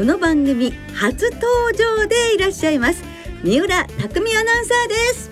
この番組初登場でいらっしゃいます。三浦匠アナウンサーです。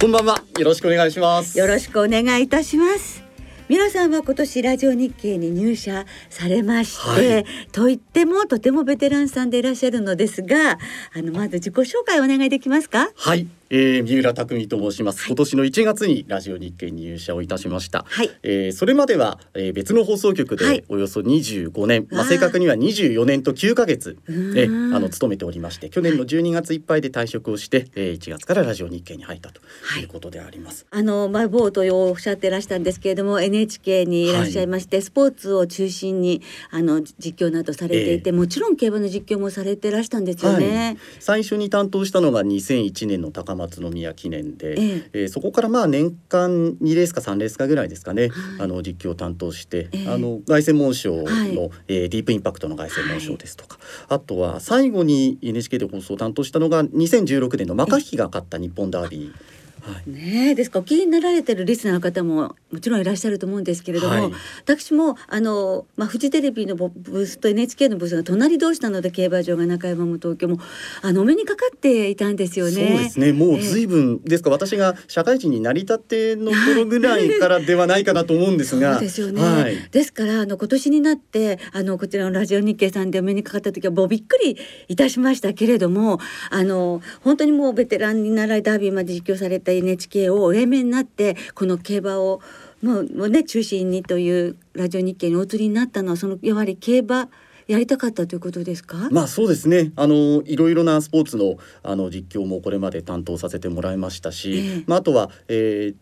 こんばんは。よろしくお願いします。よろしくお願いいたします。皆さんは今年ラジオ日経に入社されまして、はい、と言ってもとてもベテランさんでいらっしゃるのですがあのまず自己紹介お願いできますか？はいえー、三浦匠と申します、はい、今年の1月にラジオ日経に入社をいたしました、はい、えー、それまでは、えー、別の放送局でおよそ25年、はい、まあ正確には24年と9ヶ月えあの勤めておりまして去年の12月いっぱいで退職をして、えー、1月からラジオ日経に入ったということであります、あのまあ冒頭おっしゃってらしたんですけれども NHK にいらっしゃいまして、スポーツを中心にあの実況などされていて、えー、もちろん競馬の実況もされてらしたんですよね、最初に担当したのが2001年の高松宮記念で、ええ。えー、そこからまあ年間2レースか3レースかぐらいですかね、はい、あの実況を担当して、えー、あの凱旋門賞の、はい、えー、ディープインパクトの凱旋門賞ですとか、はい、あとは最後に NHK で放送を担当したのが2016年のマカヒキが勝った日本ダービー。はい、ねですかお気になられてるリスナーの方ももちろんいらっしゃると思うんですけれども、はい、私もあの、まあ、フジテレビのブースと NHK のブースが隣同士なので競馬場が中山も東京もあのお目にかかっていたんですよね。そうですね。もう随分、えー、ですか私が社会人になりたての頃ぐらいからではないかなと思うんですが。そうですよね、はい、ですからあの今年になってあのこちらのラジオ日経さんでお目にかかった時はもうびっくりいたしましたけれどもあの本当にもうベテランになられダービーまで実況された NHK をお辞めになってこの競馬をもうね中心にというラジオ日経にお移りになったのはそのやはり競馬やりたかったということですか？まあそうですね。あのいろいろなスポーツのあの実況もこれまで担当させてもらいましたし、えー、まああとは、えー、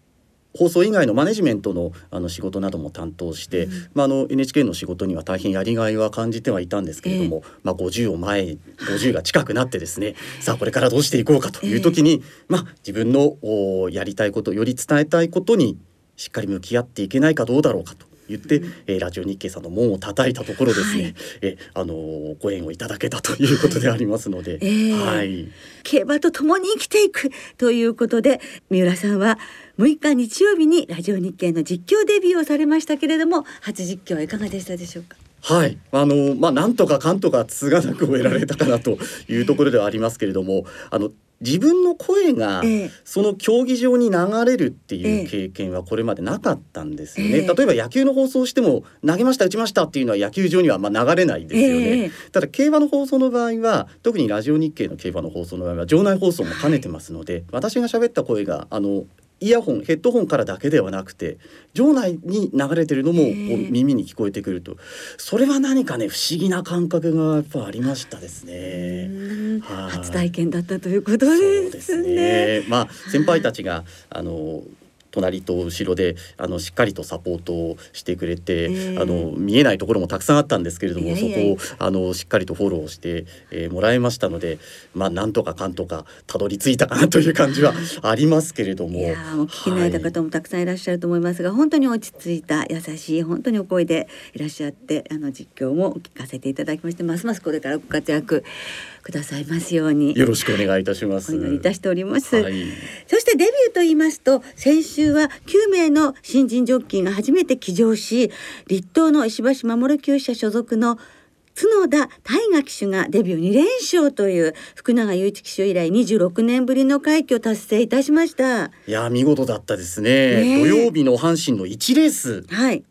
放送以外のマネジメントのあの仕事なども担当して、うん、まあ、あの NHK の仕事には大変やりがいは感じてはいたんですけれども、えー、まあ、50を前50が近くなってですね さあこれからどうしていこうかという時に、えー、まあ、自分のおやりたいことより伝えたいことにしっかり向き合っていけないかどうだろうかと言って、えー、ラジオ日経さんの門を叩いたところですね、はい、えあのご縁をいただけたということでありますので、はい、え。ーはい、競馬と共に生きていくということで三浦さんは6日日曜日にラジオ日経の実況デビューをされましたけれども初実況はいかがでしたでしょうか？はい、あのまあなんとかかんとかつがなく終えられたかなというところではありますけれども、あの自分の声がその競技場に流れるっていう経験はこれまでなかったんですよね、えー、例えば野球の放送しても投げました打ちましたっていうのは野球場にはまあ流れないですよね、えー、ただ競馬の放送の場合は特にラジオ日経の競馬の放送の場合は場内放送も兼ねてますので、私が喋った声があのイヤホンヘッドホンからだけではなくて場内に流れてるのも耳に聞こえてくると。それは何かね不思議な感覚がやっぱありましたですね。初体験だったということですね。すね。まあ先輩たちがあの隣と後ろであのしっかりとサポートをしてくれて、えー、あの見えないところもたくさんあったんですけれどもそこをあのしっかりとフォローして、えー、もらいましたのでまあなんとかかんとかたどり着いたかなという感じは ありますけれども。いやもう聞き慣れた方もたくさんいらっしゃると思いますが、はい、本当に落ち着いた優しい本当にお声でいらっしゃってあの実況も聞かせていただきましてますますこれからご活躍くださいますように。よろしくお願いいたします。お祈りいたしております、はい、そしてデビューと言いますと先週は9名の新人ジョッキーが初めて騎乗し立東の石橋守厩舎所属の角田大河騎手がデビュー2連勝という福永祐一騎手以来26年ぶりの快挙を達成いたしました。いや見事だったですね、ね、土曜日の阪神の1レース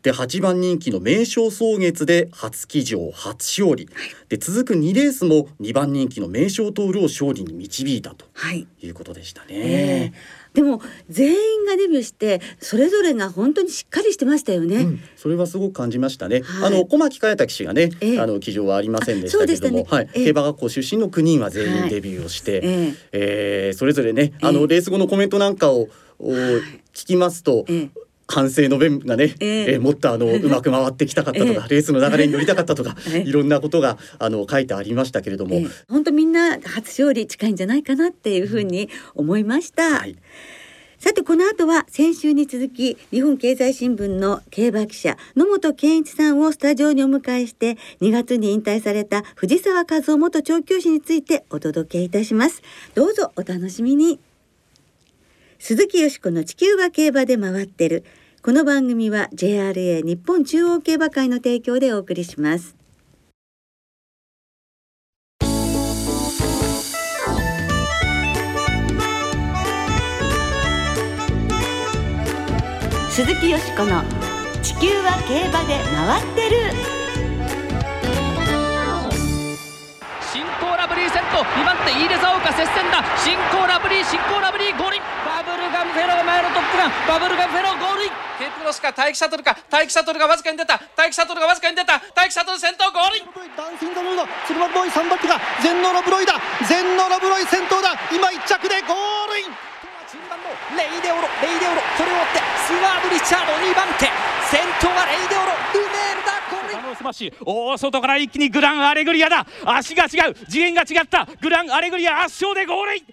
で8番人気の名将草月で初騎乗初勝利、はい、で続く2レースも2番人気の名将トールを勝利に導いたとい。うことでしたね、はいえ。ーでも全員がデビューしてそれぞれが本当にしっかりしてましたよね。うん、それはすごく感じましたね。はい、あの小牧佳太騎手がね、えー、あの騎乗はありませんでしたけれども、ね、はい、えー、競馬学校出身の9人は全員デビューをして、はい、え。ー、えー、それぞれね、あのレース後のコメントなんかを、聞きますと、完成の弁がね、えー、えー、もっとあのうまく回ってきたかったとか、えー、レースの流れに乗りたかったとか、え ー、いろんなことがあの書いてありましたけれども、えー、本当みんな初勝利近いんじゃないかなっていうふうに思いました。はい。さてこの後は先週に続き日本経済新聞の競馬記者野本健一さんをスタジオにお迎えして2月に引退された藤沢和夫元調教師についてお届けいたします。どうぞお楽しみに。鈴木よしこの地球は競馬で回ってるこの番組は JRA 日本中央競馬会の提供でお送りします。鈴木よしこの地球は競馬で回ってる。新コーラブリーセット2番手イーレザオカ接戦だ。新コーラブリー新コーラブリーゴール。バブルガンフェロが前のトップガン。バブルガンフェローゴールケープロスか待機シャトルか待機シャトルがわずかに出た待機シャトルがわずかに出た待機シャトル先頭ゴールダンシングルード鶴丸ボーイ3番手が全ノラブロイだ全ノラブロイ先頭だ。今1着でゴールイン。レイデオロレイデオロこれを追ってスワーヴリチャード2番手。先頭はレイデオロルメールだスマッシュ。大外から一気にグランアレグリアだ。足が違う。次元が違った。グランアレグリア圧勝でゴールイン。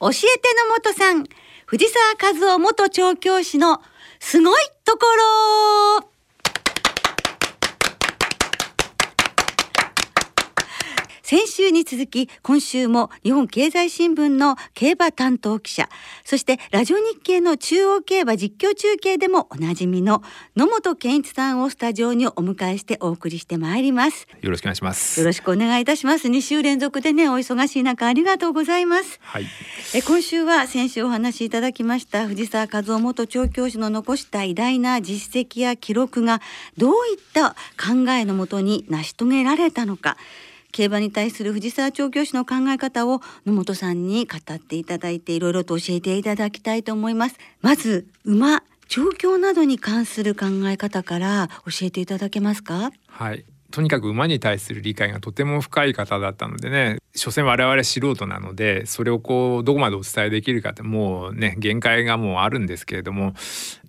教えて野元さん藤沢和雄元調教師のすごいところ。先週に続き今週も日本経済新聞の競馬担当記者そしてラジオ日経の中央競馬実況中継でもおなじみの野本健一さんをスタジオにお迎えしてお送りしてまいります。よろしくお願いします。よろしくお願いいたします。2週連続でねお忙しい中ありがとうございます。はい。え今週は先週お話しいただきました藤沢和夫元調教師の残した偉大な実績や記録がどういった考えのもとに成し遂げられたのか競馬に対する藤沢調教師の考え方を野本さんに語っていただいていろいろと教えていただきたいと思います。まず馬調教などに関する考え方から教えていただけますか？はい。とにかく馬に対する理解がとても深い方だったのでね所詮我々素人なのでそれをこうどこまでお伝えできるかってもうね限界がもうあるんですけれども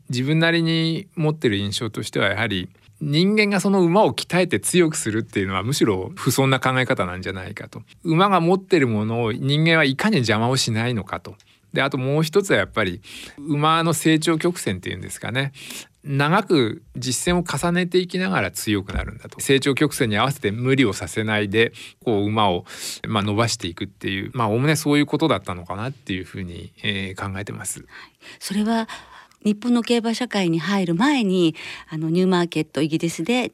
自分なりに持ってる印象としてはやはり人間がその馬を鍛えて強くするっていうのはむしろ不遜な考え方なんじゃないかと。馬が持ってるものを人間はいかに邪魔をしないのかと。であともう一つはやっぱり馬の成長曲線っていうんですかね。長く実践を重ねていきながら強くなるんだと。成長曲線に合わせて無理をさせないでこう馬を、まあ、伸ばしていくっていうまあおおむねそういうことだったのかなっていうふうに、えー、考えてます。それは日本の競馬社会に入る前にあのニューマーケットイギリスで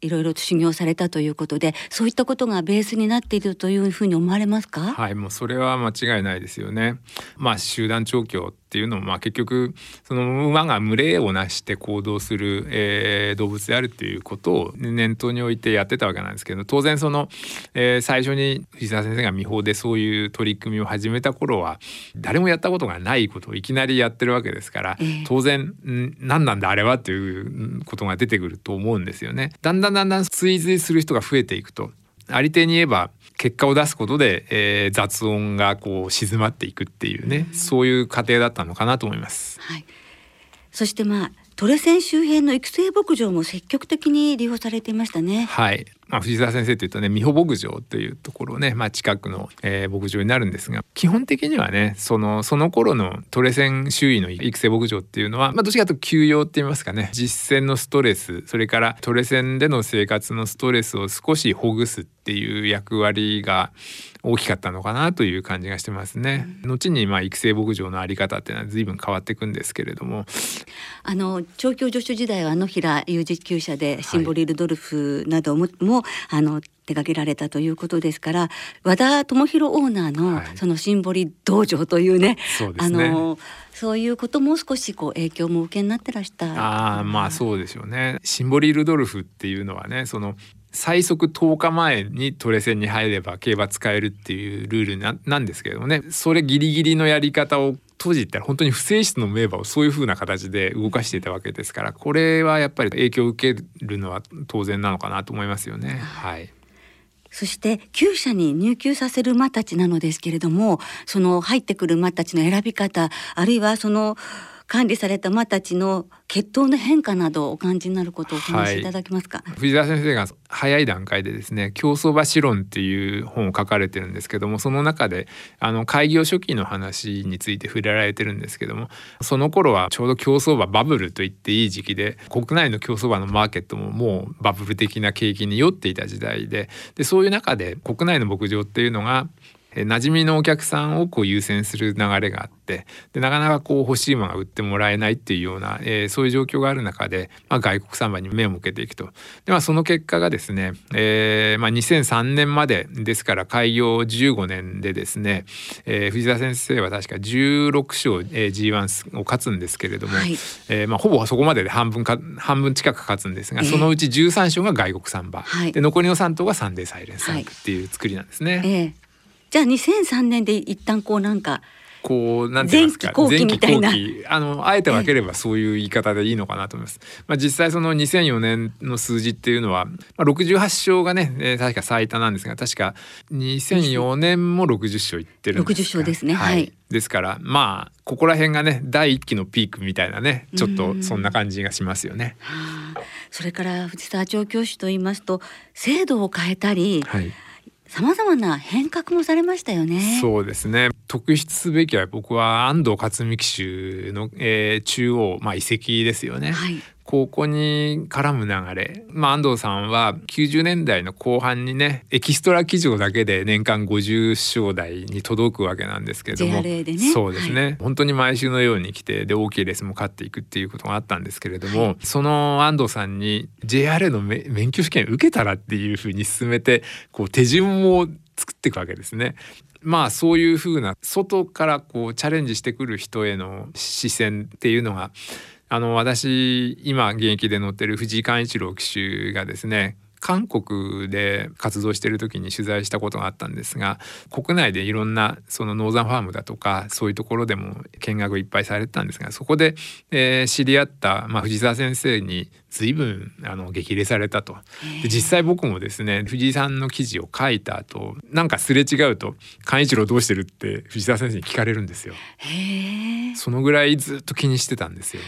いろいろと修行されたということでそういったことがベースになっているというふうに思われますか？はいもうそれは間違いないですよね。まあ集団調教っていうのもまあ結局その馬が群れをなして行動する、えー、動物であるっていうことを念頭に置いてやってたわけなんですけど当然その、えー、最初に藤沢先生が見法でそういう取り組みを始めた頃は誰もやったことがないことをいきなりやってるわけですから、えー、当然何なんだあれはっていうことが出てくると思うんですよね。だんだんだんだん追随する人が増えていくとありていに言えば結果を出すことで、えー、雑音がこう静まっていくっていうね、うそういう過程だったのかなと思います。はい、そしてまあトレセン周辺の育成牧場も積極的に利用されていましたね。はい。まあ、藤沢先生というとね美保牧場というところね、まあ、近くの、えー、牧場になるんですが基本的にはねそのその頃のトレセン周囲の育成牧場っていうのは、まあ、どっちかというと休養って言いますかね実践のストレスそれからトレセンでの生活のストレスを少しほぐすっていう役割が大きかったのかなという感じがしてますね。後にまあ育成牧場のあり方っていうのは随分変わっていくんですけれども。あの調教助手時代は野平有事厩舎でシンボリルドルフなどもも、はい、あの手掛けられたということですから和田智弘オーナーのそのシンボリ道場というね、はい、あのそういうことも少しこう影響も受けになってらした。ああまあそうでしょうね。シンボリルドルフっていうのはねその最速10日前にトレセンに入れば競馬使えるっていうルールなんですけれどもね。それギリギリのやり方を当時言ったら本当に不正室の名馬をそういう風な形で動かしていたわけですからこれはやっぱり影響を受けるのは当然なのかなと思いますよね。はいそして厩舎に入厩させる馬たちなのですけれどもその入ってくる馬たちの選び方あるいはその管理された馬たちの血統の変化などお感じになることをお話しいただけますか、はい、藤沢先生が早い段階でですね競走馬史論っていう本を書かれてるんですけどもその中であの開業初期の話について触れられてるんですけどもその頃はちょうど競走馬バブルと言っていい時期で国内の競走馬のマーケットももうバブル的な景気に酔っていた時代ででそういう中で国内の牧場っていうのが馴染みのお客さんをこう優先する流れがあってでなかなかこう欲しいものが売ってもらえないっていうような、えー、そういう状況がある中で、まあ、外国産馬に目を向けていくと。で、まあ、その結果がですね、えーまあ、2003年までですから開業15年でですね、えー、藤田先生は確か16勝、えー、G1 を勝つんですけれども、はい、えーまあ、ほぼそこまでで半分か半分近く勝つんですが、そのうち13勝が外国産馬、はい、で残りの3頭がサンデーサイレンスっていう作りなんですね。えーじゃあ2003年で一旦こうなんかこうなんて言いますか前期後期あのあえて分ければそういう言い方でいいのかなと思います。まあ、実際その2004年の数字っていうのは、まあ、68勝がね、えー、確か最多なんですが確か2004年も60勝いってるんです60勝ですね。はい、はい、ですからまあここら辺がね第一期のピークみたいなねちょっとそんな感じがしますよね。それから藤沢調教師と言いますと制度を変えたり、はいさまざまな変革もされましたよね。そうですね。特筆すべきは僕は安藤克美騎手の、えー、中央まあ遺跡ですよね。はい、ここに絡む流れ、まあ、安藤さんは90年代の後半にねエキストラ騎乗だけで年間50勝台に届くわけなんですけれども、ね、そうですね、はい、本当に毎週のように来てで大きいレースも勝っていくっていうことがあったんですけれども、はい、その安藤さんに JRA の免許試験受けたらっていうふうに進めてこう手順を作っていくわけですね。まあそういうふうな外からこうチャレンジしてくる人への視線っていうのがあの私今現役で乗ってる藤井寛一郎騎手がですね韓国で活動している時に取材したことがあったんですが国内でいろんなそのノーザンファームだとかそういうところでも見学いっぱいされてたんですがそこで、えー、知り合った、まあ、藤沢先生に随分あの激励されたとで実際僕もですね藤井さんの記事を書いた後なんかすれ違うと「寛一郎どうしてる?」って藤沢先生に聞かれるんですよ。そのぐらいずっと気にしてたんですよ。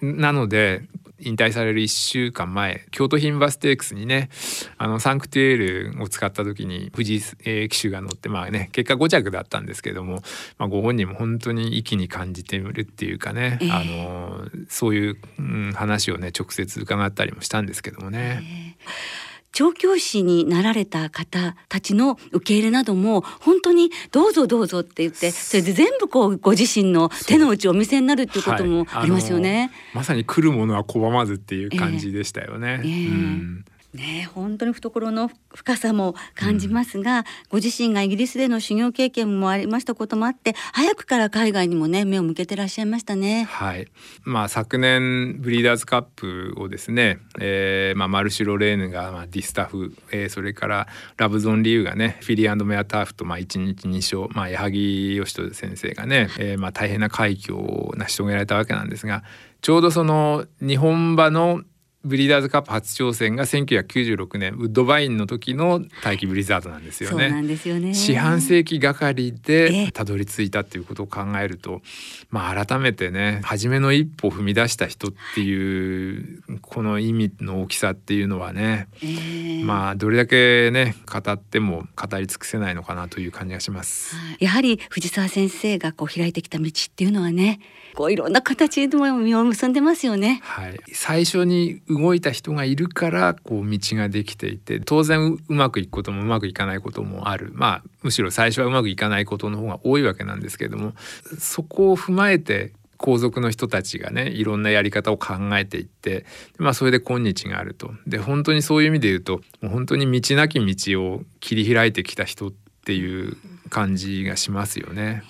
なので引退される1週間前京都牝馬ステークスにねあのサンクトゥエールを使った時に藤井、え騎手が乗ってまあね結果5着だったんですけども、まあ、ご本人も本当に息に感じてるっていうかね、えー、あのそういう、うん、話をね直接伺ったりもしたんですけどもね。えー調教師になられた方たちの受け入れなども本当にどうぞどうぞって言ってそれで全部こうご自身の手の内をお見せになるっていうこともありますよね。はい、まさに来るものは拒まずっていう感じでしたよね。えーえーうんね本当に懐の深さも感じますが、うん、ご自身がイギリスでの修行経験もありましたこともあって早くから海外にもね目を向けてらっしゃいましたね。はい。まあ昨年ブリーダーズカップをですね、えー、まあマルシュロレーヌがまあディスタフ、えー、それからラブゾンリュウがねフィリーメアターフとまあ一日二勝、まあ矢作義人先生がね、えー、まあ大変な快挙を成し遂げられたわけなんですが。ちょうどその日本馬のブリーダーズカップ初挑戦が1996年ウッドバインの時の大気ブリザードなんですよね。そうですよね四半世紀がかりでたどり着いたっていうことを考えると、まあ改めてね初めの一歩を踏み出した人っていうこの意味の大きさっていうのはね、えー、まあどれだけね語っても語り尽くせないのかなという感じがします。やはり藤沢先生がこう開いてきた道っていうのはねこういろんな形でも実を結んでますよね。はい、最初に動いた人がいるからこう道ができていて当然うまくいくこともうまくいかないこともあるまあむしろ最初はうまくいかないことの方が多いわけなんですけれどもそこを踏まえて皇族の人たちがねいろんなやり方を考えていってまあそれで今日があると。で本当にそういう意味で言うともう本当に道なき道を切り開いてきた人っていう感じがしますよね。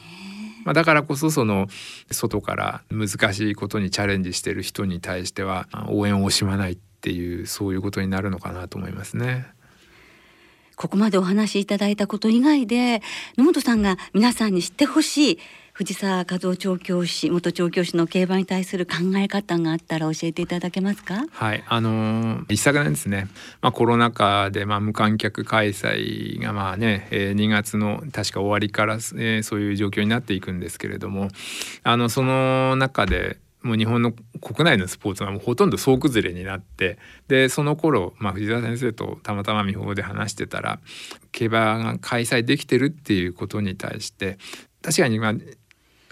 まあ、だからこそその外から難しいことにチャレンジしてる人に対しては応援を惜しまないっていうそういうことになるのかなと思いますね。ここまでお話しいただいたこと以外で野本さんが皆さんに知ってほしい藤沢和夫調教師元調教師の競馬に対する考え方があったら教えていただけますか？はいあのー、一昨年ですね、まあ、コロナ禍でまあ無観客開催がまあね、えー、2月の確か終わりから、えー、そういう状況になっていくんですけれどもあのその中でもう日本の国内のスポーツがもうほとんど総崩れになってでその頃、まあ、藤沢先生とたまたま美穂で話してたら競馬が開催できてるっていうことに対して確かにまあ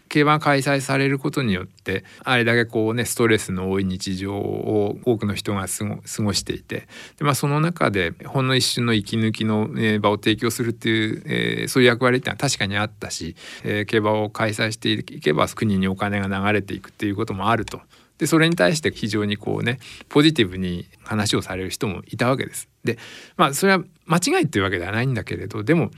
競馬が開催されることによってあれだけこうねストレスの多い日常を多くの人が過ごしていてで、まあ、その中でほんの一瞬の息抜きの、え場を提供するっていう、えー、そういう役割っていうのは確かにあったし、えー、競馬を開催していけば国にお金が流れていくっていうこともあると。でそれに対して非常にこうねポジティブに話をされる人もいたわけです。でまあそれは間違いっていうわけではないんだけれどでも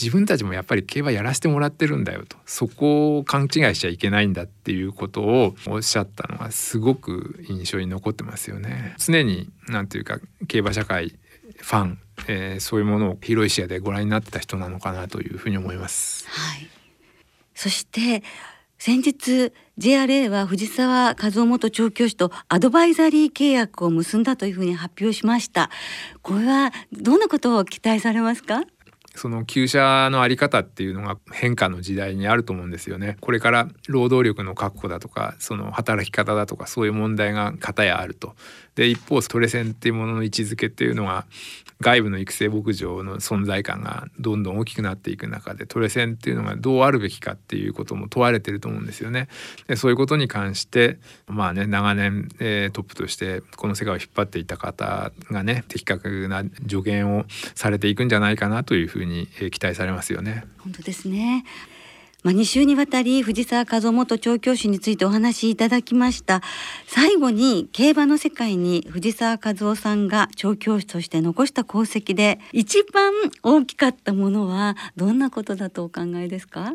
自分たちもやっぱり競馬やらせてもらってるんだよとそこを勘違いしちゃいけないんだっていうことをおっしゃったのがすごく印象に残ってますよね。常になんていうか競馬社会ファン、えー、そういうものを広い視野でご覧になってた人なのかなというふうに思います。はい、そして先日 JRA は藤沢和夫元調教師とアドバイザリー契約を結んだというふうに発表しましたこれはどんなことを期待されますか？その旧車のあり方っていうのが変化の時代にあると思うんですよね。これから労働力の確保だとかその働き方だとかそういう問題が片やあると。で一方トレセンっていうものの位置づけっていうのが外部の育成牧場の存在感がどんどん大きくなっていく中でトレセンっていうのがどうあるべきかっていうことも問われてると思うんですよね。でそういうことに関してまあね長年、えー、トップとしてこの世界を引っ張っていた方がね的確な助言をされていくんじゃないかなというふうに、えー、期待されますよね。本当ですね。まあ、2週にわたり藤沢和夫元調教師についてお話しいただきました。最後に競馬の世界に藤沢和夫さんが調教師として残した功績で一番大きかったものはどんなことだとお考えですか、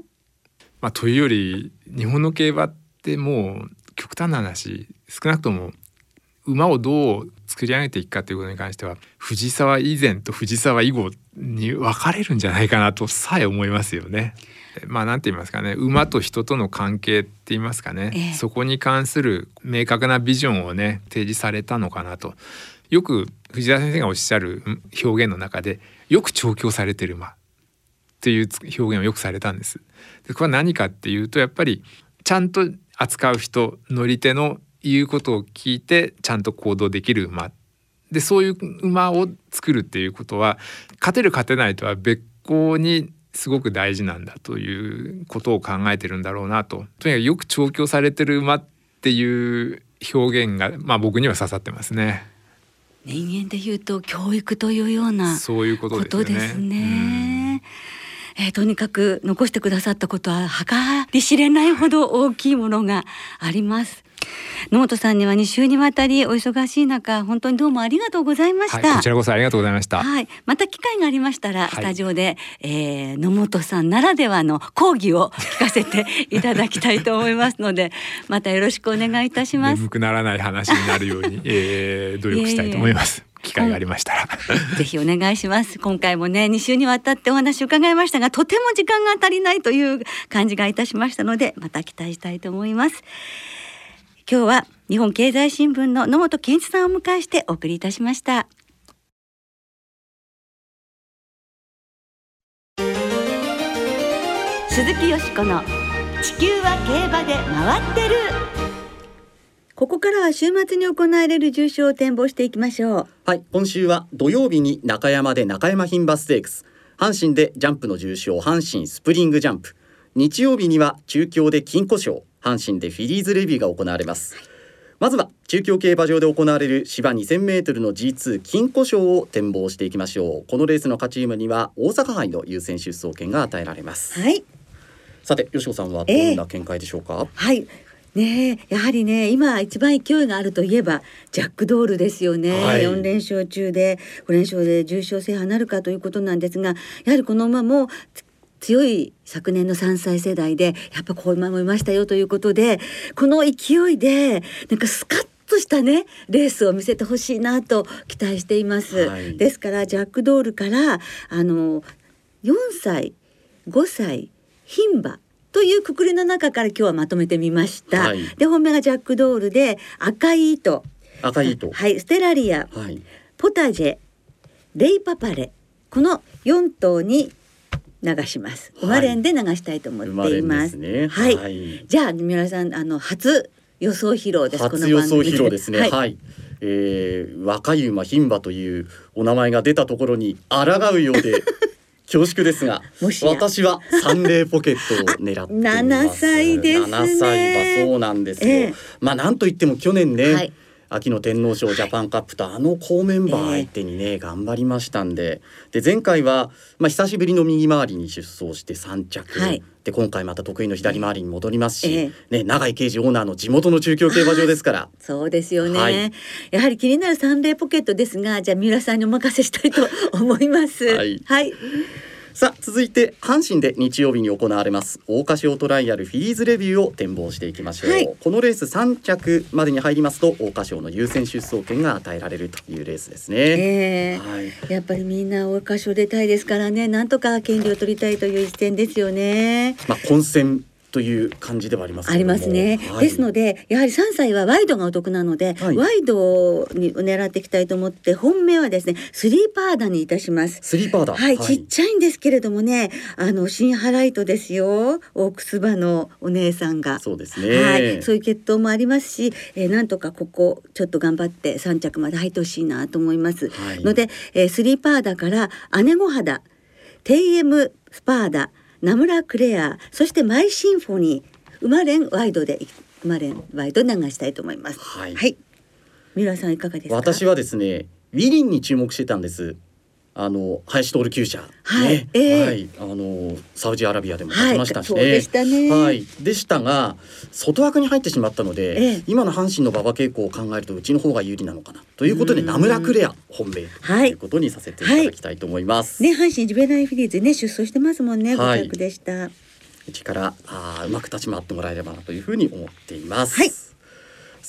まあ、というより日本の競馬ってもう極端な話少なくとも馬をどう作り上げていくかということに関しては藤沢以前と藤沢以後に分かれるんじゃないかなとさえ思いますよね。まあ何て言いますかね馬と人との関係って言いますかね、ええ、そこに関する明確なビジョンをね提示されたのかなとよく藤田先生がおっしゃる表現の中でよく調教されてる馬っていう表現をよくされたんです。でこれは何かっていうとやっぱりちゃんと扱う人乗り手の言うことを聞いてちゃんと行動できる馬でそういう馬を作るっていうことは勝てる勝てないとは別個にすごく大事なんだということを考えてるんだろうなととにかくよく調教されてる馬っていう表現が、まあ、僕には刺さってますね。人間で言うと教育というようなそういうことですね。えー、とにかく残してくださったことは計り知れないほど大きいものがあります。野本さんには2週にわたりお忙しい中本当にどうもありがとうございました、はい、こちらこそありがとうございました。はい。また機会がありましたら、スタジオで、えー、野本さんならではの講義を聞かせていただきたいと思いますので またよろしくお願いいたします。眠くならない話になるように、えー、努力したいと思います。機会がありましたら、ぜひお願いします。今回もね2週にわたってお話を伺いましたがとても時間が足りないという感じがいたしましたのでまた期待したいと思います今日は日本経済新聞の野本健一さんを迎えしてお送りいたしました。鈴木よしこの地球は競馬で回ってる。ここからは週末に行われる重賞を展望していきましょう。はい今週は土曜日に中山で中山牝馬ステークス。阪神でジャンプの重賞阪神スプリングジャンプ。日曜日には中京で金庫賞。阪神でフィリーズレビューが行われます、まずは中京競馬場で行われる芝 2000m の G2 金庫賞を展望していきましょう。このレースの勝ち馬には大阪杯の優先出走権が与えられます。はい。さて吉尾さんはどんな見解でしょうか、えー、はい。ねやはりね今一番勢いがあるといえばジャックドールですよね、はい、4連勝中で5連勝で重賞制覇なるかということなんですがやはりこの馬も強い昨年の3歳世代でやっぱこう今もいましたよということでこの勢いでなんかスカッとしたねレースを見せてほしいなと期待しています、はい、ですからジャックドールからあの4歳5歳牝馬というくくりの中から今日はまとめてみました。はい、で本命がジャックドールで赤い糸。赤い糸。はいステラリア、はい、ポタジェレイパパレ。この4頭に流します。馬連で流したいと思っています。はい、ねはい、じゃあ皆さんあの初予想披露です。初予想披露ですね。はい、はい、えー、若い馬牝馬というお名前が出たところに抗うようで 恐縮ですが私はサンレーポケットを狙っています。歳ですね。7歳はそうなんですよ。えー、まあなんといっても去年ね。はい秋の天皇賞ジャパンカップとあの好メンバー相手にね、えー、頑張りましたんで。で前回は、まあ、久しぶりの右回りに出走して3着、はい、で今回また得意の左回りに戻りますし、えー、ね、永井刑事オーナーの地元の中京競馬場ですから。そうですよね、はい、やはり気になるサンデーポケットですがじゃあ三浦さんにお任せしたいと思います。はい、はいさあ続いて阪神で日曜日に行われます。桜花賞トライアルフィリーズレビューを展望していきましょう、はい、このレース3着までに入りますと桜花賞の優先出走権が与えられるというレースですね、えー、はい、やっぱりみんな桜花賞出たいですからね。なんとか権利を取りたいという一戦ですよね。まあ混戦という感じではありますありますね、はい、ですのでやはり3歳はワイドがお得なので、はい、ワイドに狙っていきたいと思って本命はですねスリーパーダにいたします。スリーパーダはい、はい、ちっちゃいんですけれどもねあの新ハライトですよ。オークス馬のお姉さんが。そうですね。はい。そういう血統もありますし、えー、なんとかここちょっと頑張って3着まで入ってほしいなと思います、ので、えー、スリーパーダから姉御肌テイエムスパーダナムラ・クレアそしてマイシンフォニー馬連ワイドで馬連ワイド流したいと思います。はい。はい、三浦さんいかがですか？私はですね、ウィリンに注目してたんです。あの林徹厩舎、はい、ね。えー、はい、あのサウジアラビアでも勝ちましたしね。はい、でしたね。はい、でしたが外枠に入ってしまったので、えー、今の阪神の馬場傾向を考えるとうちの方が有利なのかな。ということでナムラクレア本命。ということにさせていただきたいと思います。はい、ね阪神ジュベナイフィリーズね出走してますもんね。5着でした。うちからあうまく立ち回ってもらえればなというふうに思っています。はい。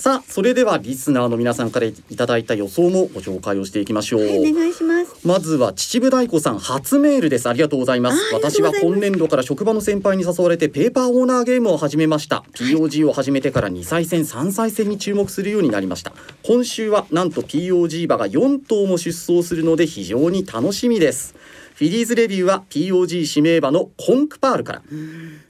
さあそれではリスナーの皆さんからいただいた予想もご紹介をしていきましょう、はい、お願いしますまずは秩父大子さん初メールです。ありがとうございます。私は今年度から職場の先輩に誘われてペーパーオーナーゲームを始めました。POG を始めてから2歳戦3歳戦に注目するようになりました。今週はなんと POG 馬が4頭も出走するので非常に楽しみです。フィリーズレビューは POG 指名馬のコンクパールから。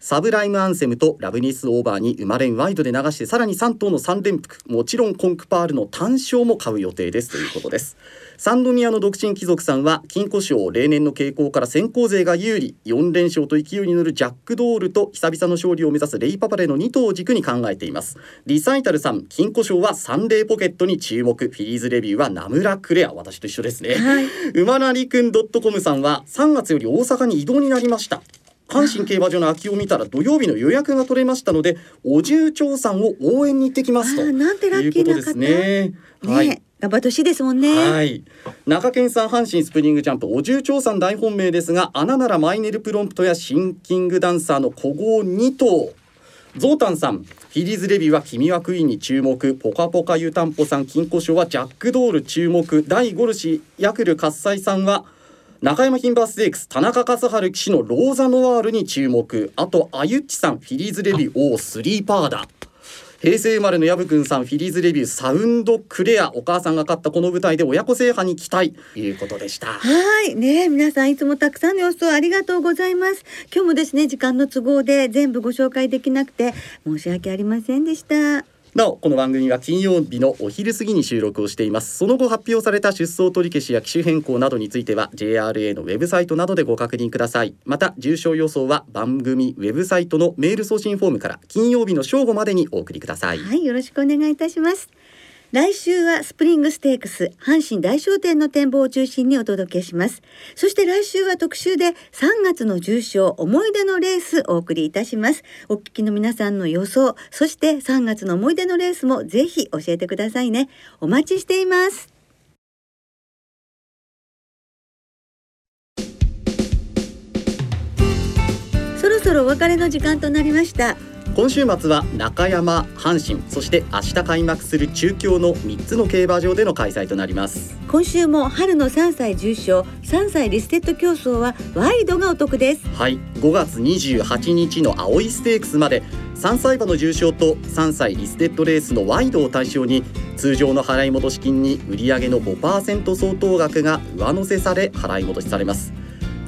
サブライムアンセムとラブリネスオーバーに馬連ワイドで流してさらに3頭の3連複。もちろんコンクパールの単勝も買う予定です。ということです三宮の独身貴族さんは金鯱賞例年の傾向から先行勢が有利4連勝と勢いに乗るジャックドールと久々の勝利を目指すレイパパレの2頭を軸に考えています。リサイタルさん金鯱賞はサンレイポケットに注目。フィリーズレビューはナムラクレア私と一緒ですね、はい、馬なりくん .com さんは3月より大阪に移動になりました。阪神競馬場の空きを見たら土曜日の予約が取れましたのでお重長さんを応援に行ってきますと。いうことですね。はい、頑張ってほしいですもんね。はい。中堅さん阪神スプリングジャンプお重長さん大本命ですが穴ならマイネルプロンプトやシンキングダンサーの古豪2頭。ゾウタンさんフィリーズレビューは君はクイーンに注目ポカポカ湯たんぽさん金庫賞はジャックドール注目第5ルシヤクル喝采さんは中山牝馬ステークス田中勝春騎手のローザノワールに注目あとあゆっちさんフィリーズレビューおスリーパーだ平成生まれの薮くんさんフィリーズレビューサウンドクレアお母さんが勝ったこの舞台で親子制覇に期待ということでした。はい。ね皆さんいつもたくさんの予想ありがとうございます。今日もですね時間の都合で全部ご紹介できなくて申し訳ありませんでした。なおこの番組は金曜日のお昼過ぎに収録をしています。その後発表された出走取り消しや機種変更などについては JRA のウェブサイトなどでご確認ください。また重症予想は番組ウェブサイトのメール送信フォームから金曜日の正午までにお送りください。はいよろしくお願いいたします。来週はスプリングステークス阪神大商店の展望を中心にお届けします。そして来週は特集で3月の重賞思い出のレースお送りいたします。お聞きの皆さんの予想そして3月の思い出のレースもぜひ教えてくださいね。お待ちしています。そろそろお別れの時間となりました。今週末は中山阪神そして明日開幕する中京の3つの競馬場での開催となります。今週も春の3歳重賞3歳リステッド競争はワイドがお得です。はい5月28日の青いステークスまで3歳馬の重賞と3歳リステッドレースのワイドを対象に通常の払い戻し金に売上の5%相当額が上乗せされ払い戻しされます。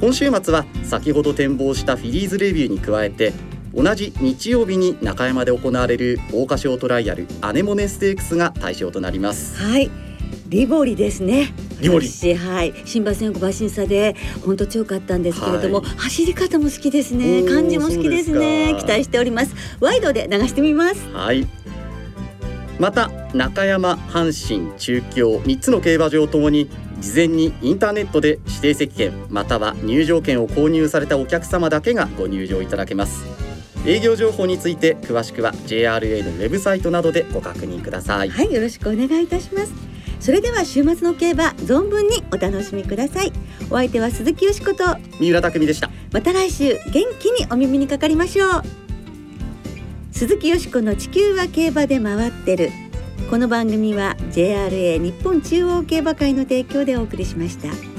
今週末は先ほど展望したフィリーズレビューに加えて同じ日曜日に中山で行われる桜花賞トライアルアネモネステークスが対象となります。はい。リボリですね。リボリ。はい。新馬戦馬審査で本当強かったんですけれども、はい、走り方も好きですね。感じも好きですね。期待しております。ワイドで流してみます。はい。また中山阪神中京3つの競馬場ともに事前にインターネットで指定席券または入場券を購入されたお客様だけがご入場いただけます営業情報について詳しくは JRA のウェブサイトなどでご確認ください。はいよろしくお願いいたします。それでは週末の競馬存分にお楽しみください。お相手は鈴木よしこと三浦匠でした。また来週元気にお耳にかかりましょう。鈴木よしこの地球は競馬で回ってる。この番組は JRA 日本中央競馬会の提供でお送りしました。